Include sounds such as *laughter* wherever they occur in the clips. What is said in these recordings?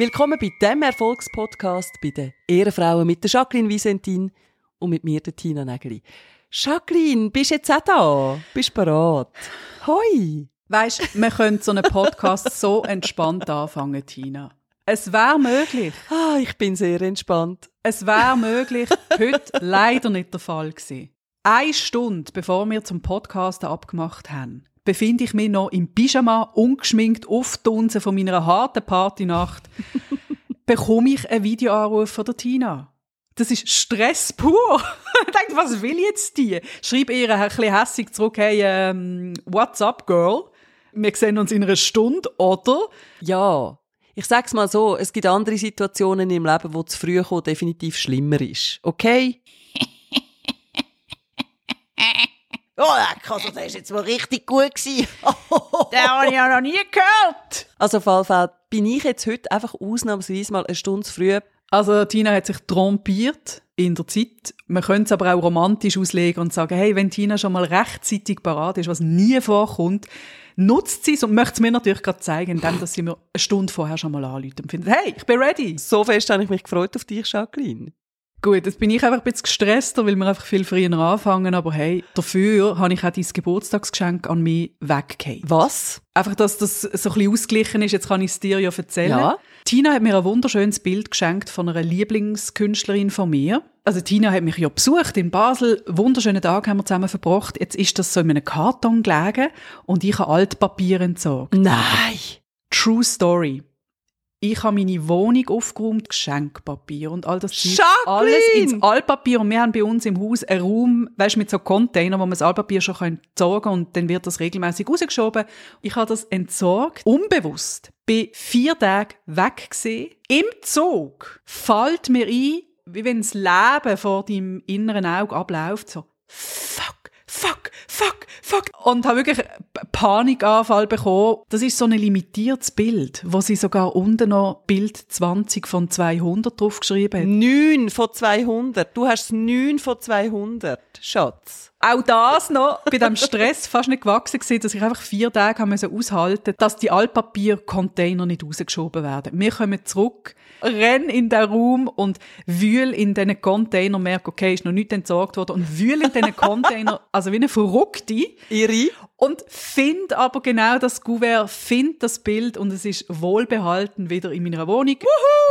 Willkommen bei dem Erfolgspodcast bei den Ehrenfrauen mit der Jacqueline Visentin und mit mir, der Tina Nägeli. Jacqueline, bist du jetzt auch da? Bist du bereit? Hoi! Weißt, wir können so einen Podcast *laughs* so entspannt anfangen, Tina. Es wäre möglich. Ah, ich bin sehr entspannt. Es wäre möglich. Heute *laughs* leider nicht der Fall gewesen. Eine Stunde, bevor wir zum Podcast abgemacht haben, befinde ich mich noch im Pyjama, ungeschminkt, aufdunsen von meiner harten Partynacht, *laughs* bekomme ich einen Videoanruf von der Tina. Das ist Stress pur. *laughs* ich denke, was will jetzt die? Schreib ihr ein bisschen hässig zurück, hey, ähm, what's up, girl? Wir sehen uns in einer Stunde, oder? Ja, ich sag's mal so, es gibt andere Situationen im Leben, wo zu früh kommen definitiv schlimmer ist. Okay? *laughs* Oh, also der ist jetzt mal richtig gut gewesen. *laughs* Den habe ich ja noch nie gehört. Also auf jeden Fall bin ich jetzt heute einfach ausnahmsweise mal eine Stunde zu früh. Also Tina hat sich trompiert in der Zeit. Man könnte es aber auch romantisch auslegen und sagen, hey, wenn Tina schon mal rechtzeitig parat ist, was nie vorkommt, nutzt sie es und möchte es mir natürlich gerade zeigen, indem dass sie mir eine Stunde vorher schon mal anruft und findet, hey, ich bin ready. So fest habe ich mich gefreut auf dich, Jacqueline. Gut, jetzt bin ich einfach ein bisschen gestresster, weil wir einfach viel früher anfangen, aber hey, dafür habe ich auch dein Geburtstagsgeschenk an mich weggegeben. Was? Einfach, dass das so ein bisschen ausgeglichen ist, jetzt kann ich es dir ja erzählen. Ja. Tina hat mir ein wunderschönes Bild geschenkt von einer Lieblingskünstlerin von mir. Also Tina hat mich ja besucht in Basel. Wunderschönen Tag haben wir zusammen verbracht. Jetzt ist das so in einem Karton gelegen und ich habe Altpapier entsorgt. Nein! True Story. Ich habe meine Wohnung aufgeräumt, Geschenkpapier und all das Zeug. Alles ins Altpapier. Und wir haben bei uns im Haus einen Raum, weißt mit so Container, wo man das Altpapier schon entsorgen kann und dann wird das regelmäßig rausgeschoben. Ich habe das entsorgt, unbewusst. Bin vier Tage weg gewesen. Im Zug fällt mir ein, wie wenn das Leben vor deinem inneren Auge abläuft, so, fuck, fuck, fuck, fuck. Und habe wirklich einen Panikanfall bekommen. Das ist so ein limitiertes Bild, wo sie sogar unten noch Bild 20 von 200 draufgeschrieben hat. 9 von 200. Du hast 9 von 200, Schatz. Auch das noch bei dem Stress fast nicht gewachsen gewesen, dass ich einfach vier Tage haben müssen aushalten, dass die Altpapiercontainer nicht rausgeschoben werden. Wir kommen zurück, renn in den Raum und wühl in diesen Container, merke, okay, ist noch nicht entsorgt worden und wühl in diesen Container, *laughs* also wie eine Verrückte. Irre. Und find aber genau das Kuvert, find das Bild und es ist wohlbehalten wieder in meiner Wohnung.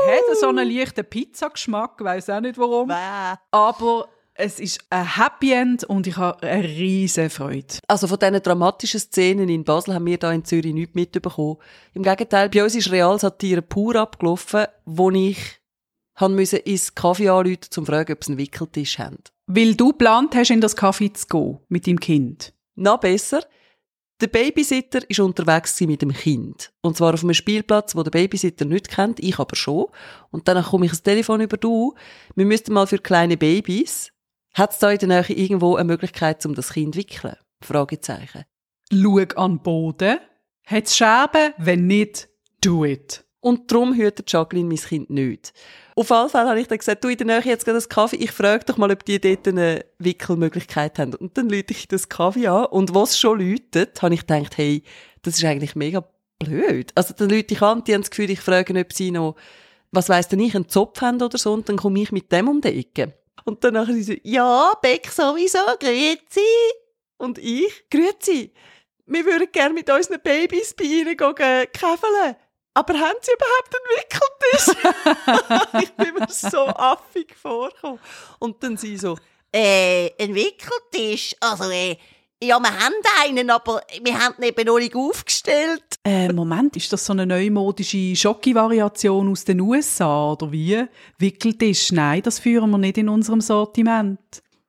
Hat so einen leichten Pizzageschmack, weiß auch nicht warum. Bäh. Aber es ist ein Happy End und ich habe eine riesige Freude. Also von diesen dramatischen Szenen in Basel haben wir da in Zürich nichts mitbekommen. Im Gegenteil, bei uns ist Realsatire pur abgelaufen, wo ich han müsse ins Kaffee anrufen, um zu fragen, ob sie einen Wickeltisch haben. Weil du geplant hast, in das Kaffee zu gehen mit deinem Kind. Noch besser, der Babysitter ist unterwegs mit dem Kind. Und zwar auf einem Spielplatz, wo der Babysitter nicht kennt, ich aber schon. Und dann komme ich das Telefon über du. Wir müssten mal für kleine Babys, hat es da in der Nähe irgendwo eine Möglichkeit, um das Kind zu wickeln? Fragezeichen. Schau an den Boden. Hat es Scherben? Wenn nicht, do it. Und darum hütet Jacqueline mein Kind nicht. Auf alle Fälle habe ich dann gesagt, du in der Nähe jetzt gerade das Kaffee, ich frage doch mal, ob die dort eine Wickelmöglichkeit haben. Und dann lüte ich das Kaffee an und was schon läutet, habe ich gedacht, hey, das ist eigentlich mega blöd. Also dann lüte ich an, die haben das Gefühl, ich frage, ob sie noch, was weiss denn ich, einen Zopf haben oder so und dann komme ich mit dem um die Ecke. Und dann nachher sie so, ja, Beck sowieso, grüezi. Und ich, grüezi. Wir würden gerne mit unseren Babys bei ihnen gehen, käfeln. Aber haben sie überhaupt einen Wickeltisch? *laughs* ich bin mir so affig vorgekommen. Und dann sie so, äh, ein Wickeltisch. Also, äh, ja, wir haben einen, aber wir haben ihn eben noch nicht aufgestellt. Äh, Moment, ist das so eine neumodische Schocki-Variation aus den USA oder wie? Wickeltisch? Nein, das führen wir nicht in unserem Sortiment.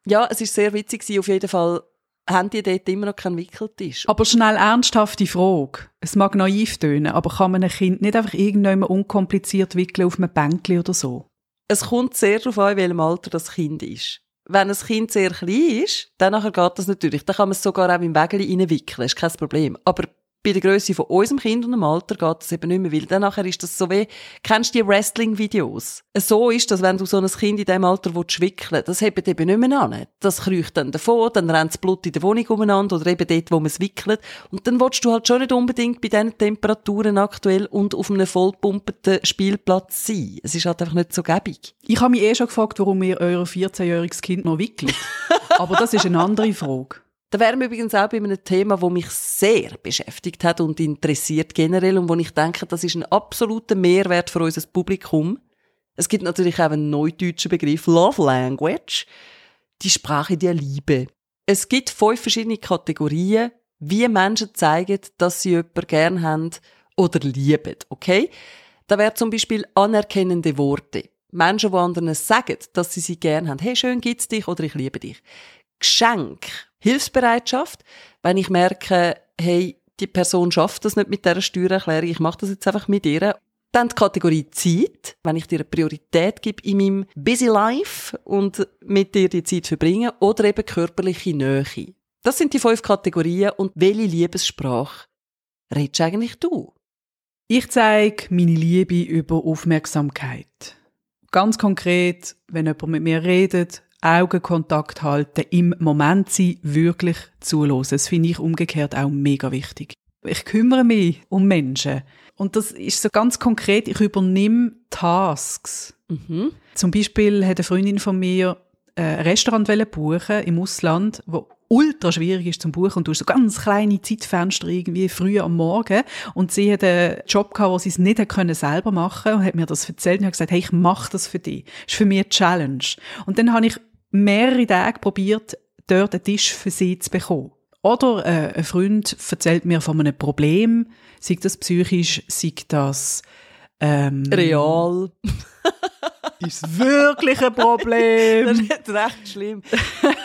ja, es ist sehr witzig. Auf jeden Fall haben die dort immer noch keinen Wickeltisch. Aber schnell ernsthafte Frage. Es mag naiv tönen, aber kann man ein Kind nicht einfach irgendwann unkompliziert wickeln auf einem Bänkli oder so? Es kommt sehr darauf an, in welchem Alter das Kind ist. Wenn ein Kind sehr klein ist, dann nachher geht das natürlich. Dann kann man es sogar auch im Wägeli reinwickeln, ist kein Problem. Aber bei der Größe von unserem Kind und dem Alter geht das eben nicht mehr, weil dann nachher ist das so wie, kennst du die Wrestling-Videos? So ist das, wenn du so ein Kind in diesem Alter willst, wickeln das hebt eben nicht mehr an. Das kriecht dann davon, dann rennt das Blut in der Wohnung umeinander oder eben dort, wo man es wickelt. Und dann willst du halt schon nicht unbedingt bei diesen Temperaturen aktuell und auf einem vollpumpeten Spielplatz sein. Es ist halt einfach nicht so gäbig. Ich habe mich eh schon gefragt, warum ihr euer 14-jähriges Kind noch wickelt. *laughs* Aber das ist eine andere Frage. Da wären wir übrigens auch bei einem Thema, das mich sehr beschäftigt hat und interessiert generell und wo ich denke, das ist ein absoluter Mehrwert für unser Publikum. Es gibt natürlich auch einen neudeutschen Begriff, Love Language, die Sprache der Liebe. Es gibt fünf verschiedene Kategorien, wie Menschen zeigen, dass sie jemanden gern haben oder lieben, okay? Da wären zum Beispiel anerkennende Worte. Menschen, die anderen sagen, dass sie sie gern haben. Hey, schön gibt's dich oder ich liebe dich. Geschenk, Hilfsbereitschaft, wenn ich merke, hey, die Person schafft das nicht mit dieser Steuererklärung, ich mache das jetzt einfach mit ihr. Dann die Kategorie Zeit, wenn ich dir eine Priorität gebe in meinem Busy Life und mit dir die Zeit verbringe, oder eben körperliche Nähe. Das sind die fünf Kategorien und welche Liebessprache redest eigentlich du? Ich zeige meine Liebe über Aufmerksamkeit. Ganz konkret, wenn jemand mit mir redet, Augenkontakt halten, im Moment sein, wirklich zuhören. Das finde ich umgekehrt auch mega wichtig. Ich kümmere mich um Menschen. Und das ist so ganz konkret, ich übernehme Tasks. Mhm. Zum Beispiel hat eine Freundin von mir äh, ein Restaurant buchen im Ausland, wo ultra schwierig ist zum Buchen und du hast so ganz kleine Zeitfenster irgendwie früh am Morgen und sie hat einen Job gehabt, wo sie es nicht können selber machen und hat mir das erzählt und hat gesagt, hey, ich mache das für dich. Das ist für mich eine Challenge. Und dann habe ich mehrere Tage probiert, dort einen Tisch für sie zu bekommen. Oder äh, ein Freund erzählt mir von einem Problem, sei das psychisch, sei das ähm, Real. *laughs* ist wirklich ein Problem. Das ist recht schlimm.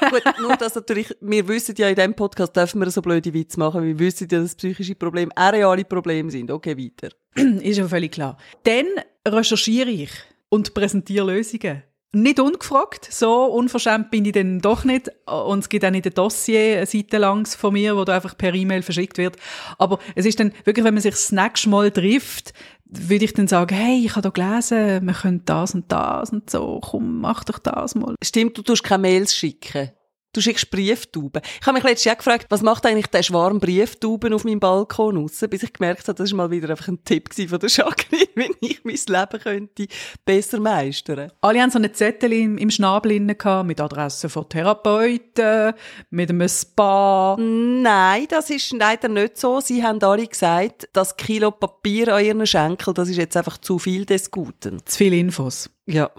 Gut, nur dass natürlich, wir wissen ja in diesem Podcast, dürfen wir so blöde Witze machen, wir wissen ja, dass psychische Probleme auch reale Probleme sind. Okay, weiter. *clears throat* ist ja völlig klar. Dann recherchiere ich und präsentiere Lösungen. Nicht ungefragt, so unverschämt bin ich dann doch nicht. Und es gibt auch nicht ein Dossier, eine Seite langs von mir, wo da einfach per E-Mail verschickt wird. Aber es ist dann wirklich, wenn man sich das nächste Mal trifft, würde ich dann sagen, hey, ich habe da gelesen, wir können das und das und so, komm, mach doch das mal. Stimmt, du tust keine Mails schicken. Du schickst Brieftauben. Ich habe mich letztes Jahr gefragt, was macht eigentlich der Schwarm Brieftauben auf meinem Balkon raus, bis ich gemerkt habe, das war mal wieder einfach ein Tipp von der Jacqueline, *laughs* wenn ich mein Leben könnte besser meistern. Alle haben so einen Zettel im, im Schnabel gehabt, mit Adressen von Therapeuten, mit einem Spa. Nein, das ist leider nicht so. Sie haben alle gesagt, das Kilo Papier an ihren Schenkel, das ist jetzt einfach zu viel des Guten. Zu viele Infos. Ja.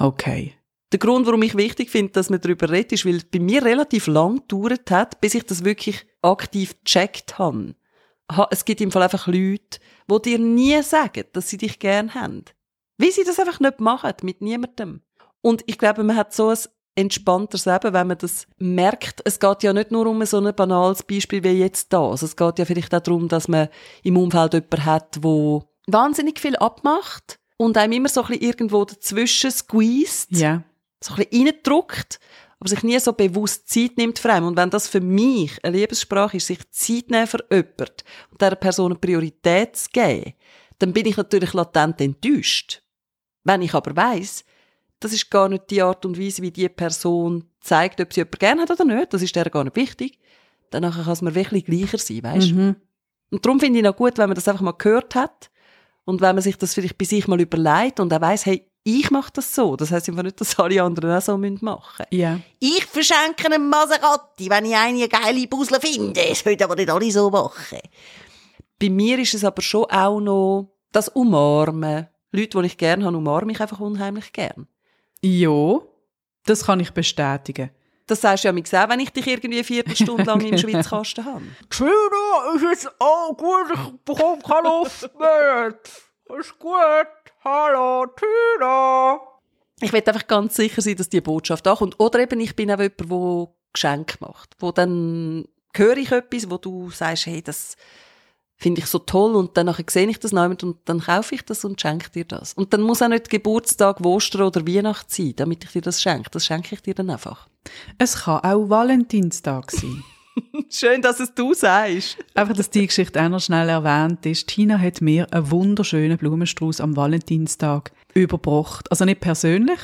Okay. Der Grund, warum ich wichtig finde, dass man darüber redet, ist, weil es bei mir relativ lang gedauert hat, bis ich das wirklich aktiv gecheckt habe. Es gibt im Fall einfach Leute, die dir nie sagen, dass sie dich gern haben. Wie sie das einfach nicht machen, mit niemandem. Und ich glaube, man hat so ein entspannteres Leben, wenn man das merkt. Es geht ja nicht nur um so ein banales Beispiel wie jetzt das. Also es geht ja vielleicht auch darum, dass man im Umfeld jemanden hat, wo wahnsinnig viel abmacht und einem immer so ein bisschen irgendwo dazwischen squeezed. Ja so ein bisschen reindrückt, aber sich nie so bewusst Zeit nimmt für einen. Und wenn das für mich eine Liebessprache ist, sich Zeit nehmen für jemanden und dieser Person eine Priorität zu geben, dann bin ich natürlich latent enttäuscht. Wenn ich aber weiss, das ist gar nicht die Art und Weise, wie die Person zeigt, ob sie jemanden gerne hat oder nicht, das ist der gar nicht wichtig, dann kann es mir wirklich gleicher sein, weißt Mhm. Und darum finde ich noch gut, wenn man das einfach mal gehört hat und wenn man sich das vielleicht bei sich mal überlegt und auch weiss, hey, ich mache das so. Das heisst einfach nicht, dass alle anderen auch so machen müssen. Ja. Ich verschenke einen Maserati, wenn ich eine geile Busle finde. Das sollten aber nicht alle so machen. Bei mir ist es aber schon auch noch das Umarmen. Leute, die ich gerne habe, umarme ich einfach unheimlich gern. Ja, das kann ich bestätigen. Das sagst du ja auch, wenn ich dich irgendwie eine Viertelstunde lang im *laughs* Schwitzkasten habe. Tina, ist jetzt auch gut, ich bekomme keine Luft mehr. Ist gut. Hallo, Tina. Ich will einfach ganz sicher sein, dass die Botschaft ankommt. Oder eben, ich bin auch jemand, der Geschenke macht. Wo dann höre ich etwas, wo du sagst, hey, das finde ich so toll und dann sehe ich das noch und dann kaufe ich das und schenke dir das. Und dann muss auch nicht Geburtstag, Ostern oder Weihnacht sein, damit ich dir das schenke. Das schenke ich dir dann einfach. Es kann auch Valentinstag sein. *laughs* *laughs* Schön, dass es du sagst. Einfach, dass die Geschichte auch noch schnell erwähnt ist. Tina hat mir einen wunderschönen Blumenstrauß am Valentinstag überbracht. Also nicht persönlich.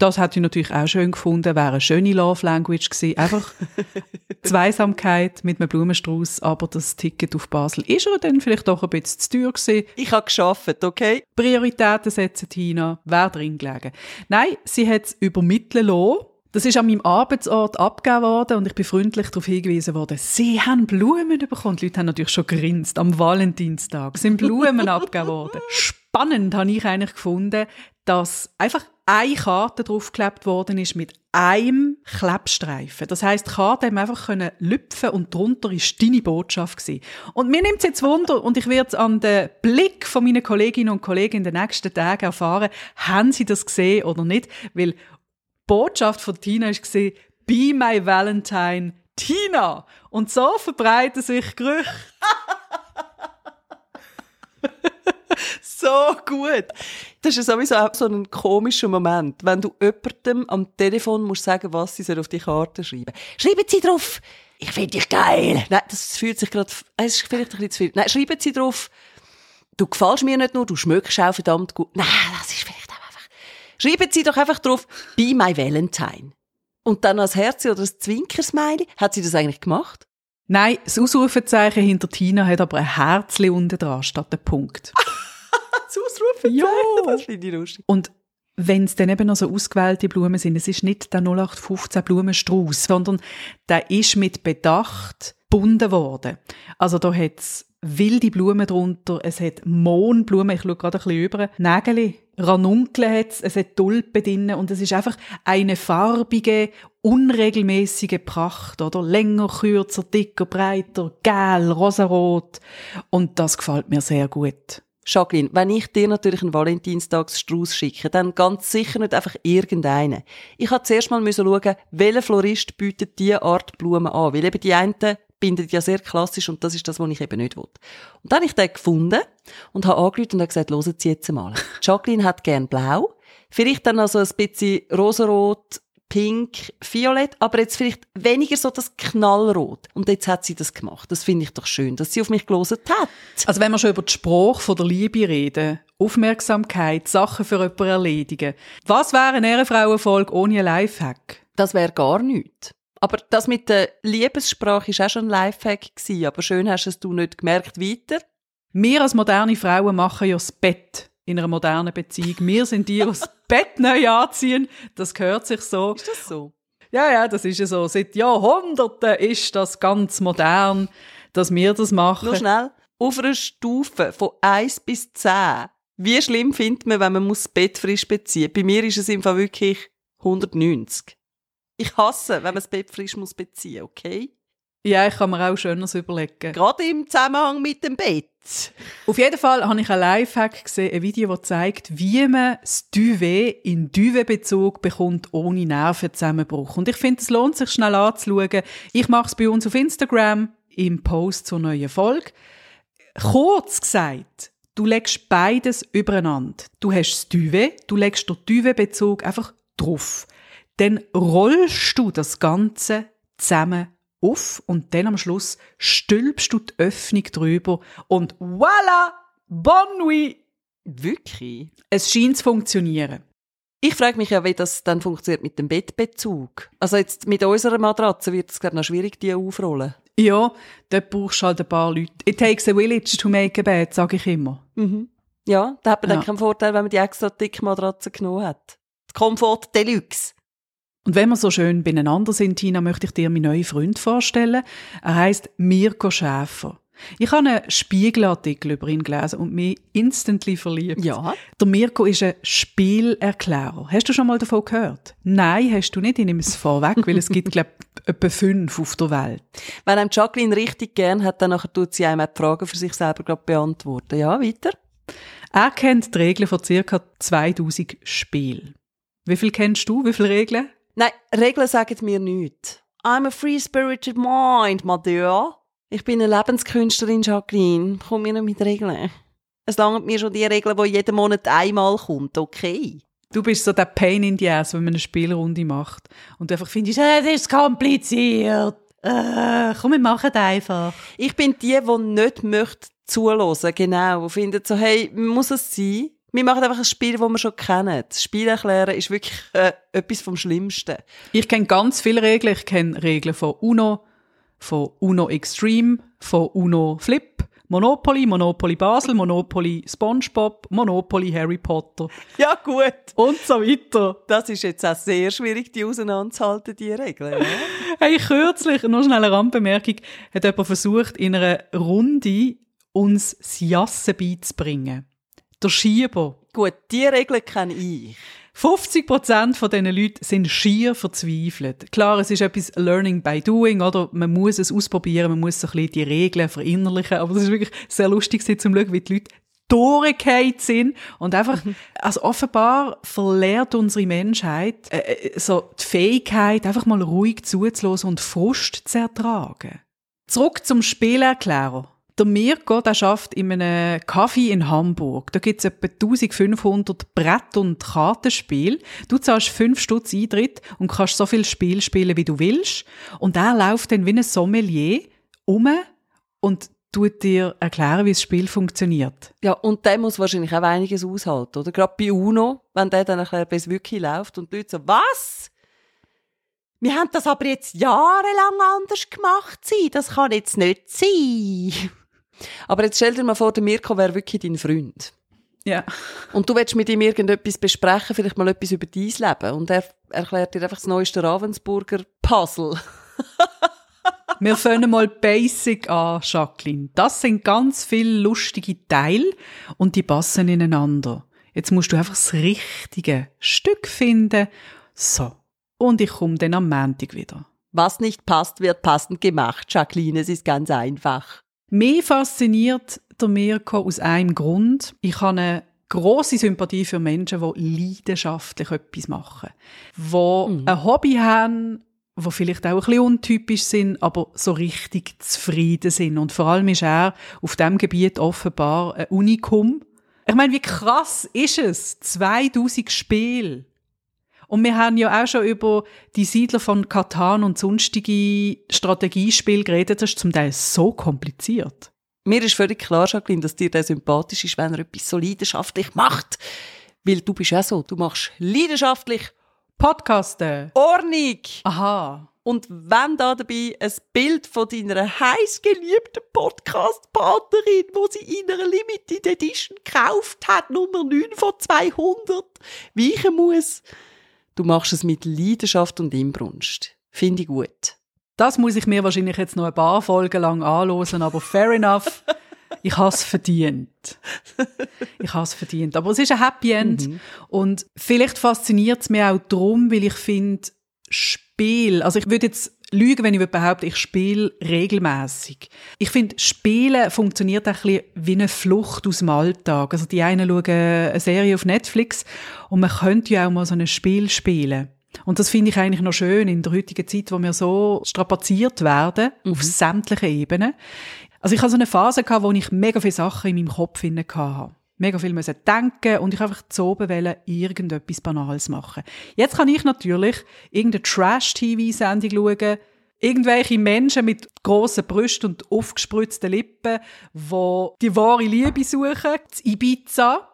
Das hätte ich natürlich auch schön gefunden, wäre eine schöne Love Language gewesen. Einfach *laughs* Zweisamkeit mit einem Blumenstrauß, aber das Ticket auf Basel ist ja dann vielleicht doch ein bisschen zu teuer gewesen. Ich habe geschafft, okay? Prioritäten setzen, Tina, wäre drin gelegen. Nein, sie hat es übermitteln lassen. Das ist an meinem Arbeitsort abgegeben worden und ich bin freundlich darauf hingewiesen worden, sie haben Blumen bekommen. Die Leute haben natürlich schon grinst. Am Valentinstag sind Blumen *laughs* abgegeben worden. Spannend habe ich eigentlich gefunden, dass einfach eine Karte draufgeklebt worden ist mit einem Klebstreifen. Das heißt, die Karte haben einfach können lüpfen und drunter ist deine Botschaft gewesen. Und mir nimmt es jetzt Wunder und ich werde es an den Blick von meinen Kolleginnen und Kollegen in den nächsten Tagen erfahren, haben sie das gesehen oder nicht, weil Botschaft von Tina war, Be my Valentine, Tina. Und so verbreiten sich Gerüchte. *laughs* so gut. Das ist sowieso auch so ein komischer Moment, wenn du jemandem am Telefon musst sagen, was sie auf die Karte schreiben. Schreiben Sie drauf, ich finde dich geil. Nein, das fühlt sich gerade, es ist vielleicht ein bisschen zu viel. Nein, schreiben Sie drauf, du gefällst mir nicht nur, du schmückst auch verdammt gut. Nein, das ist vielleicht. Schreiben Sie doch einfach drauf, be my Valentine. Und dann als Herz oder als Zwinkersmiley. Hat sie das eigentlich gemacht? Nein, das Ausrufezeichen hinter Tina hat aber ein Herzchen unten dran statt ein Punkt. *laughs* das Ausrufezeichen, Ja. das finde ich lustig. Und wenn es dann eben noch so ausgewählte Blumen sind, es ist nicht der 0815 Blumenstrauß, sondern der ist mit Bedacht gebunden worden. Also da hat es wilde Blumen drunter, es hat Mohnblumen, ich schaue gerade ein bisschen über, Nägel, Ranunkel hat es, es hat Tulpen drin und es ist einfach eine farbige, unregelmäßige Pracht, oder? Länger, kürzer, dicker, breiter, gel, rosarot und das gefällt mir sehr gut. Jacqueline, wenn ich dir natürlich einen Valentinstagsstrauß schicke, dann ganz sicher nicht einfach irgendeinen. Ich habe zuerst mal schauen, welcher Florist bietet diese Art Blumen an, weil eben die einen bindet ja sehr klassisch und das ist das, was ich eben nicht will. Und dann habe ich den gefunden und habe angerufen und habe gesagt, hören Sie jetzt mal. *laughs* Jacqueline hat gern blau, vielleicht dann also ein bisschen rosarot, pink, violett, aber jetzt vielleicht weniger so das Knallrot. Und jetzt hat sie das gemacht. Das finde ich doch schön, dass sie auf mich gelesen hat. Also wenn wir schon über die Sprache von der Liebe reden, Aufmerksamkeit, Sachen für jemanden erledigen. Was wäre eine Ehrenfrauenfolge ohne einen Lifehack? Das wäre gar nichts. Aber das mit der Liebessprache war auch schon ein Lifehack. gewesen. Aber schön hast es du nicht gemerkt weiter. Wir als moderne Frauen machen ja das Bett in einer modernen Beziehung. Wir sind die, die das *laughs* Bett neu anziehen. Das gehört sich so. Ist das so? Ja, ja, das ist ja so. Seit Jahrhunderten ist das ganz modern, dass wir das machen. Nur schnell. Auf einer Stufe von 1 bis 10. Wie schlimm findet man, wenn man muss das Bett frisch beziehen Bei mir ist es im Fall wirklich 190. Ich hasse, wenn man das Bett frisch muss beziehen okay? Ja, ich kann mir auch Schöneres überlegen. Gerade im Zusammenhang mit dem Bett. Auf jeden Fall habe ich ein Lifehack gesehen, ein Video, das zeigt, wie man das Duvet in Duvet-Bezug bekommt, ohne Nervenzusammenbruch. Und ich finde, es lohnt sich schnell anzuschauen. Ich mache es bei uns auf Instagram im Post zur neuen Folge. Kurz gesagt, du legst beides übereinander. Du hast das Duvet, du legst den Duvet-Bezug einfach drauf. Dann rollst du das Ganze zusammen auf und dann am Schluss stülpst du die Öffnung drüber und voilà, bonne nuit. Wirklich? Es scheint zu funktionieren. Ich frage mich ja, wie das dann funktioniert mit dem Bettbezug. Also jetzt mit unserer Matratze wird es glaub, noch schwierig, die aufrollen. Ja, dort brauchst du halt ein paar Leute. It takes a village to make a bed, sage ich immer. Ja, da hat man Ja. dann keinen Vorteil, wenn man die extra dicke Matratze genommen hat. Komfort Deluxe. Und wenn wir so schön beieinander sind, Tina, möchte ich dir meinen neuen Freund vorstellen. Er heißt Mirko Schäfer. Ich habe einen Spiegelartikel über ihn gelesen und mich instantly verliebt. Ja. Der Mirko ist ein Spielerklärer. Hast du schon mal davon gehört? Nein, hast du nicht. Ich nehme es vorweg, weil es gibt, glaube ich, *laughs* etwa fünf auf der Welt. Wenn einem Jacqueline richtig gern hat, dann tut sie einem auch die Fragen für sich selber gerade beantworten. Ja, weiter. Er kennt die Regeln von ca. 2000 Spielen. Wie viel kennst du? Wie viele Regeln? Nein, Regeln sagen mir nichts. I'm a free-spirited mind, Madea. Ich bin eine Lebenskünstlerin, Jacqueline. Komm mir nicht mit Regeln. Es langt mir schon die Regeln, die jeden Monat einmal kommt, okay? Du bist so der Pain in the Ass, wenn man eine Spielrunde macht und du einfach findest, äh, das ist kompliziert. Äh, komm, wir machen das einfach. Ich bin die, die nicht möchte zuhören, genau. Die finden so, hey, muss es sein? Wir machen einfach ein Spiel, das wir schon kennen. Das Spiel erklären ist wirklich äh, etwas vom Schlimmsten. Ich kenne ganz viele Regeln. Ich kenne Regeln von UNO, von UNO Extreme, von UNO Flip, Monopoly, Monopoly Basel, Monopoly SpongeBob, Monopoly Harry Potter Ja, gut. und so weiter. Das ist jetzt auch sehr schwierig, die auseinanderzuhalten, die Regeln. Ja? *laughs* Hey, kürzlich, nur schnell eine Randbemerkung, hat jemand versucht, in einer Runde uns das Jassen beizubringen. Der Schieber. gut, die Regeln kenne ich. 50% von diesen Leuten sind schier verzweifelt. Klar, es ist etwas Learning by Doing, oder? Man muss es ausprobieren, man muss so ein bisschen die Regeln verinnerlichen. Aber es ist wirklich sehr lustig, zu schauen, wie die Leute durchgefallen sind und einfach, also offenbar verlehrt unsere Menschheit äh, äh, so die Fähigkeit, einfach mal ruhig zuzulassen und Frust zu ertragen. Zurück zum Spielerklärer. Der Mirko, der schafft in einem Café in Hamburg. Da gibt's etwa 1500 Brett- und Kartenspiel. Du zahlst 5 Stutz Eintritt und kannst so viel Spiel spielen, wie du willst. Und er läuft dann wie ein Sommelier um und tut dir erklären, wie das Spiel funktioniert. Ja, und der muss wahrscheinlich auch einiges aushalten, oder? Gerade bei UNO, wenn der dann erklärt, wie es wirklich läuft und die Leute so, was? Wir haben das aber jetzt jahrelang anders gemacht, das kann jetzt nicht sein. Aber jetzt stell dir mal vor, der Mirko wäre wirklich dein Freund. Ja. Und du willst mit ihm irgendetwas besprechen, vielleicht mal etwas über dein Leben. Und er erklärt dir einfach das neueste Ravensburger Puzzle. *laughs* Wir fangen mal basic an, Jacqueline. Das sind ganz viele lustige Teile und die passen ineinander. Jetzt musst du einfach das richtige Stück finden. So. Und ich komme dann am Montag wieder. Was nicht passt, wird passend gemacht, Jacqueline. Es ist ganz einfach. Mich fasziniert der Mirko aus einem Grund. Ich habe eine grosse Sympathie für Menschen, die leidenschaftlich etwas machen. Die ein Hobby haben, die vielleicht auch ein bisschen untypisch sind, aber so richtig zufrieden sind. Und vor allem ist er auf diesem Gebiet offenbar ein Unikum. Ich meine, wie krass ist es? 2000 Spiele. Und wir haben ja auch schon über die Siedler von Katan und sonstige Strategiespiele geredet. Das ist zum Teil so kompliziert. Mir ist völlig klar, Jacqueline, dass dir der sympathisch ist, wenn er etwas so leidenschaftlich macht. Weil du bist ja so, du machst leidenschaftlich Podcasten. Ordnung. Aha. Und wenn da dabei ein Bild von deiner heißgeliebten Podcast-Partnerin, wo sie in einer Limited Edition gekauft hat, Nummer 9 von 200, weichen muss, du machst es mit Leidenschaft und Inbrunst. Finde ich gut. Das muss ich mir wahrscheinlich jetzt noch ein paar Folgen lang anhören, aber fair enough. Ich habe es verdient. Ich habe es verdient. Aber es ist ein Happy End. Und vielleicht fasziniert es mich auch darum, weil ich finde, Spiel, also ich würde jetzt lügen, wenn ich behaupte, ich spiele regelmäßig. Ich finde, Spielen funktioniert auch ein bisschen wie eine Flucht aus dem Alltag. Also die einen schauen eine Serie auf Netflix und man könnte ja auch mal so ein Spiel spielen. Und das finde ich eigentlich noch schön in der heutigen Zeit, wo wir so strapaziert werden, auf sämtlichen Ebenen. Also ich hatte so eine Phase, gehabt, wo ich mega viele Sachen in meinem Kopf hatte. Mega viel müssen denken und ich einfach zu oben wollen, irgendetwas Banales machen. Jetzt kann ich natürlich irgendeine Trash-TV-Sendung schauen, irgendwelche Menschen mit grossen Brüsten und aufgespritzten Lippen, wo die wahre Liebe suchen, das Ibiza.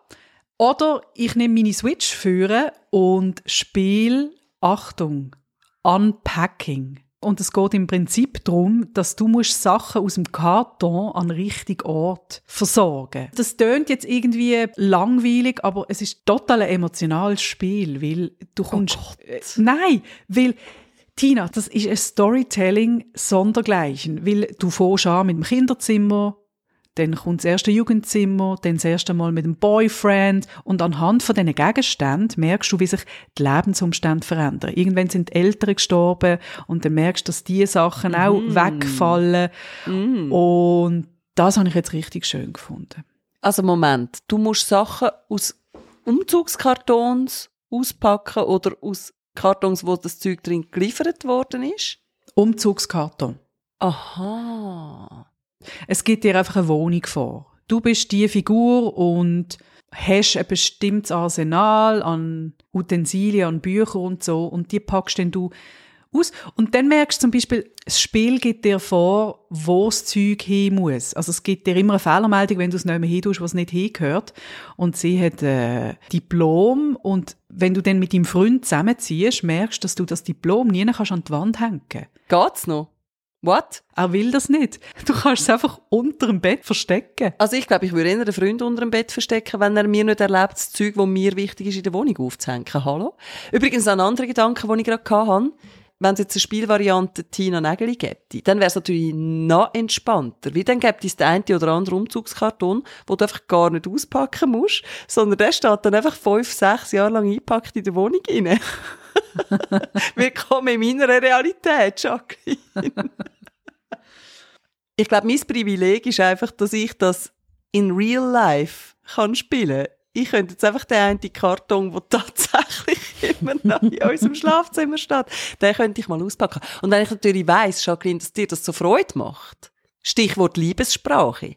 Oder ich nehme meine Switch führen und spiele, Achtung, Unpacking. Und es geht im Prinzip darum, dass du musst Sachen aus dem Karton an den richtigen Ort versorgen. Das tönt jetzt irgendwie langweilig, aber es ist total ein emotionales Spiel, weil du kommst... Äh, nein, weil... Tina, das ist ein Storytelling sondergleichen, weil du fährst an mit dem Kinderzimmer, dann kommt das erste Jugendzimmer, dann das erste Mal mit dem Boyfriend und anhand von diesen Gegenständen merkst du, wie sich die Lebensumstände verändern. Irgendwann sind die Eltern gestorben und dann merkst du, dass diese Sachen auch wegfallen und das habe ich jetzt richtig schön gefunden. Also Moment, du musst Sachen aus Umzugskartons auspacken oder aus Kartons, wo das Zeug drin geliefert worden ist? Umzugskarton. Aha. Es gibt dir einfach eine Wohnung vor. Du bist die Figur und hast ein bestimmtes Arsenal an Utensilien, an Büchern und so und die packst dann du aus. Und dann merkst du zum Beispiel, das Spiel gibt dir vor, wo das Zeug hin muss. Also es gibt dir immer eine Fehlermeldung, wenn du es nicht mehr hin tust, was nicht hingehört. Und sie hat äh, Diplom und wenn du dann mit deinem Freund zusammenziehst, merkst du, dass du das Diplom nie kannst an die Wand hängen. Geht's noch? What? Er will das nicht. Du kannst es einfach unter dem Bett verstecken. Also ich glaube, ich würde eher einen Freund unter dem Bett verstecken, wenn er mir nicht erlaubt, das Zeug, das mir wichtig ist, in der Wohnung aufzuhängen. Hallo? Übrigens ein anderer Gedanke, den ich gerade hatte. Wenn es jetzt eine Spielvariante Tina Nägeli gäbe, dann wäre es natürlich noch entspannter. Weil dann gäbe es den einen oder anderen Umzugskarton, wo du einfach gar nicht auspacken musst, sondern der steht dann einfach fünf, sechs Jahre lang eingepackt in der Wohnung rein. *laughs* Willkommen in meiner Realität, Jacqueline. Ich glaube, mein Privileg ist einfach, dass ich das in real life kann spielen ich könnte jetzt einfach den einen Karton, der *laughs* tatsächlich immer noch in unserem *laughs* Schlafzimmer steht, den könnte ich mal auspacken. Und wenn ich natürlich weiss, Jacqueline, dass dir das so Freude macht, Stichwort Liebessprache,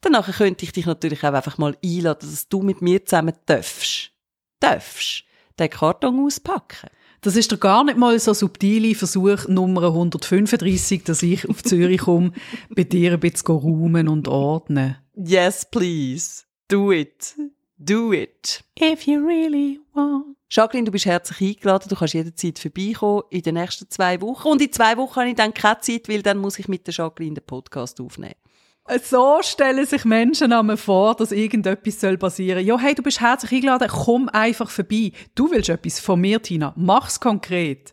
dann könnte ich dich natürlich auch einfach mal einladen, dass du mit mir zusammen darfst, darfst, den Karton auspacken. Das ist doch gar nicht mal so subtile Versuch Nummer 135, dass ich auf Zürich komme, bei dir ein bisschen räumen und ordnen. Yes, please. Do it. Do it. If you really want. Jacqueline, du bist herzlich eingeladen. Du kannst jederzeit vorbeikommen in den nächsten zwei Wochen. Und in zwei Wochen habe ich dann keine Zeit, weil dann muss ich mit der Jacqueline den Podcast aufnehmen. So stellen sich Menschen einmal vor, dass irgendetwas soll passieren. Ja, hey, du bist herzlich eingeladen, komm einfach vorbei. Du willst etwas von mir, Tina. Mach's konkret.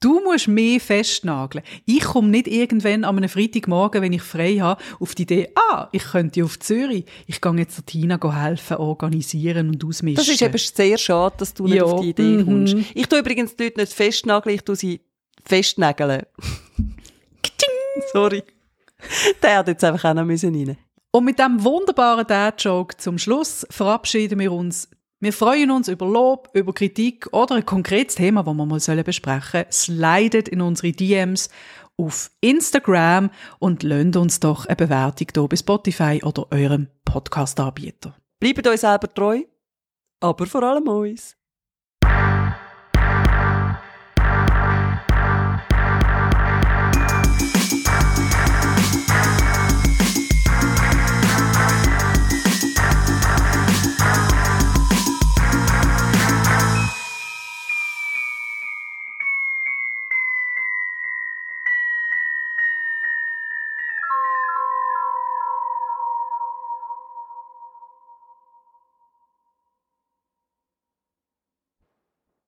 Du musst mehr festnageln. Ich komme nicht irgendwann an einem Freitagmorgen, wenn ich frei habe, auf die Idee, ah, ich könnte auf Zürich. Ich gehe jetzt der Tina helfen, organisieren und ausmischen. Das ist eben sehr schade, dass du nicht ja. auf die Idee mhm. kommst. Ich tue übrigens die Leute nicht festnageln, ich tue sie festnageln. Sorry. *laughs* Der hat jetzt einfach auch noch rein. Und mit diesem wunderbaren Dad-Joke zum Schluss verabschieden wir uns wir freuen uns über Lob, über Kritik oder ein konkretes Thema, das wir mal besprechen sollen. Slidet in unsere DMs auf Instagram und lasst uns doch eine Bewertung hier bei Spotify oder eurem Podcast-Anbieter. Bleibt euch selber treu, aber vor allem uns.